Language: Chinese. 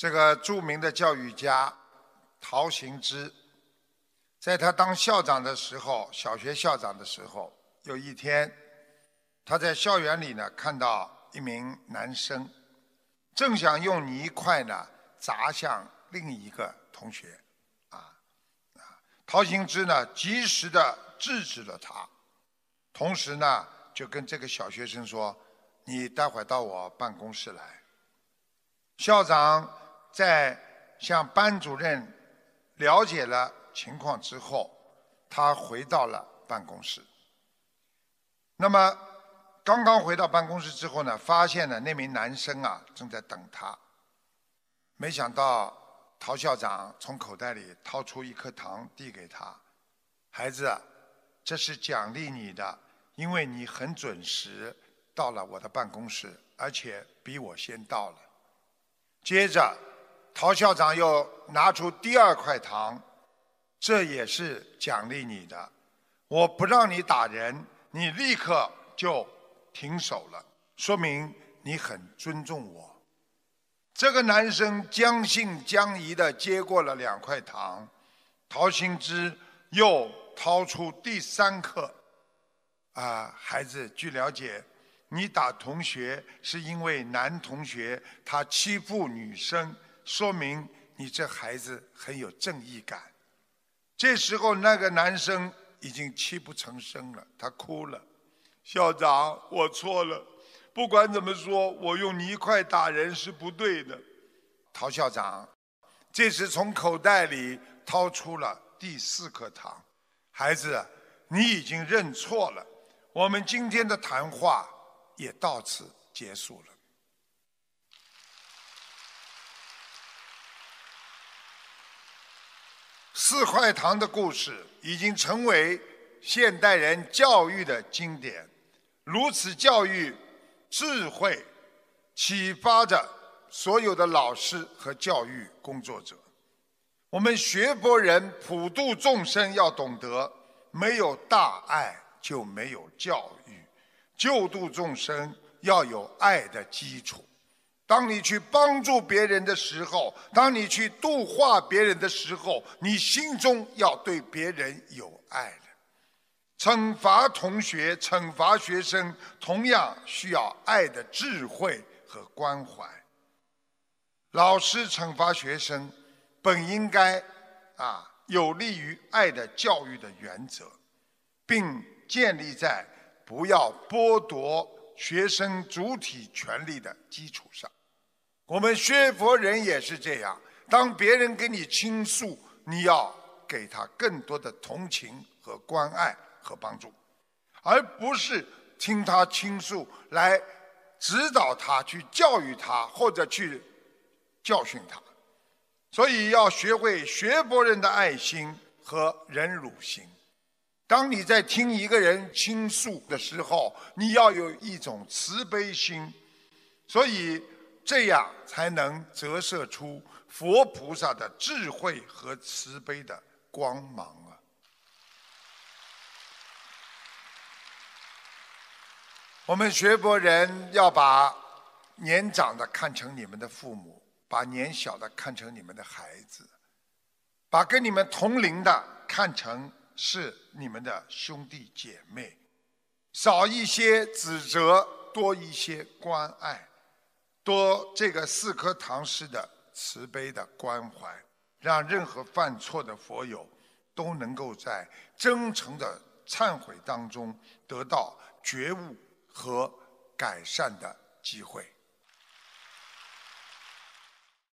这个著名的教育家陶行知，在他当校长的时候，小学校长的时候，有一天，他在校园里呢看到一名男生，正想用泥块呢砸向另一个同学，啊啊，陶行知呢及时的制止了他，同时呢就跟这个小学生说：“你待会到我办公室来。”校长在向班主任了解了情况之后，他回到了办公室。那么，刚刚回到办公室之后呢，发现了那名男生啊正在等他。没想到陶校长从口袋里掏出一颗糖递给他：“孩子，这是奖励你的，因为你很准时到了我的办公室，而且比我先到了。”接着，陶校长又拿出第二块糖，这也是奖励你的。我不让你打人，你立刻就停手了，说明你很尊重我。这个男生将信将疑的接过了两块糖，陶行知又掏出第三颗。啊，孩子，据了解。你打同学是因为男同学他欺负女生，说明你这孩子很有正义感。这时候那个男生已经泣不成声了，他哭了。校长，我错了。不管怎么说，我用泥块打人是不对的。陶校长这时从口袋里掏出了第四颗糖。孩子，你已经认错了。我们今天的谈话。也到此结束了。四块糖的故事已经成为现代人教育的经典，如此教育智慧，启发着所有的老师和教育工作者。我们学佛人普度众生，要懂得，没有大爱就没有教育。救度众生要有爱的基础。当你去帮助别人的时候，当你去度化别人的时候，你心中要对别人有爱的。惩罚同学、惩罚学生，同样需要爱的智慧和关怀。老师惩罚学生，本应该啊有利于爱的教育的原则，并建立在。不要剥夺学生主体权利的基础上，我们学佛人也是这样。当别人跟你倾诉，你要给他更多的同情和关爱和帮助，而不是听他倾诉来指导他、去教育他或者去教训他。所以要学会学佛人的爱心和忍辱心。当你在听一个人倾诉的时候，你要有一种慈悲心，所以这样才能折射出佛菩萨的智慧和慈悲的光芒啊！我们学佛人要把年长的看成你们的父母，把年小的看成你们的孩子，把跟你们同龄的看成。是你们的兄弟姐妹，少一些指责，多一些关爱，多这个四颗糖似的慈悲的关怀，让任何犯错的佛友都能够在真诚的忏悔当中得到觉悟和改善的机会。